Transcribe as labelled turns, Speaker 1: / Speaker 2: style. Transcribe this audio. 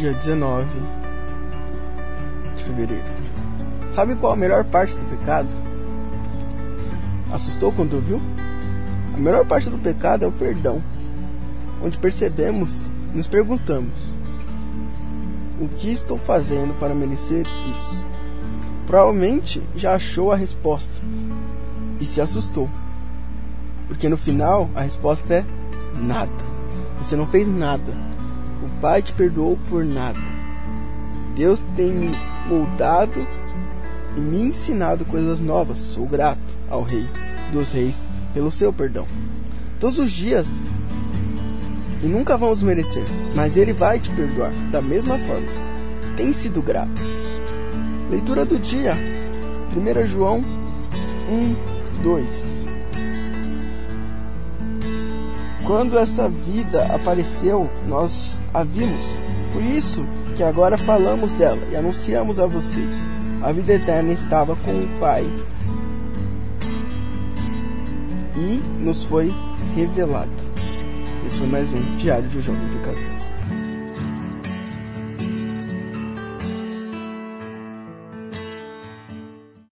Speaker 1: dia 19 de fevereiro. Sabe qual a melhor parte do pecado? Assustou quando viu? A melhor parte do pecado é o perdão, onde percebemos e nos perguntamos: o que estou fazendo para merecer isso? Provavelmente já achou a resposta e se assustou, porque no final a resposta é nada. Você não fez nada. O Pai te perdoou por nada. Deus tem me moldado e me ensinado coisas novas. Sou grato ao Rei dos Reis pelo seu perdão. Todos os dias. E nunca vamos merecer, mas Ele vai te perdoar da mesma forma. Tem sido grato. Leitura do dia. 1 João 1, 2. Quando essa vida apareceu, nós a vimos. Por isso que agora falamos dela e anunciamos a vocês. A vida eterna estava com o Pai e nos foi revelada. Esse foi mais um Diário de um Jovem Pecador.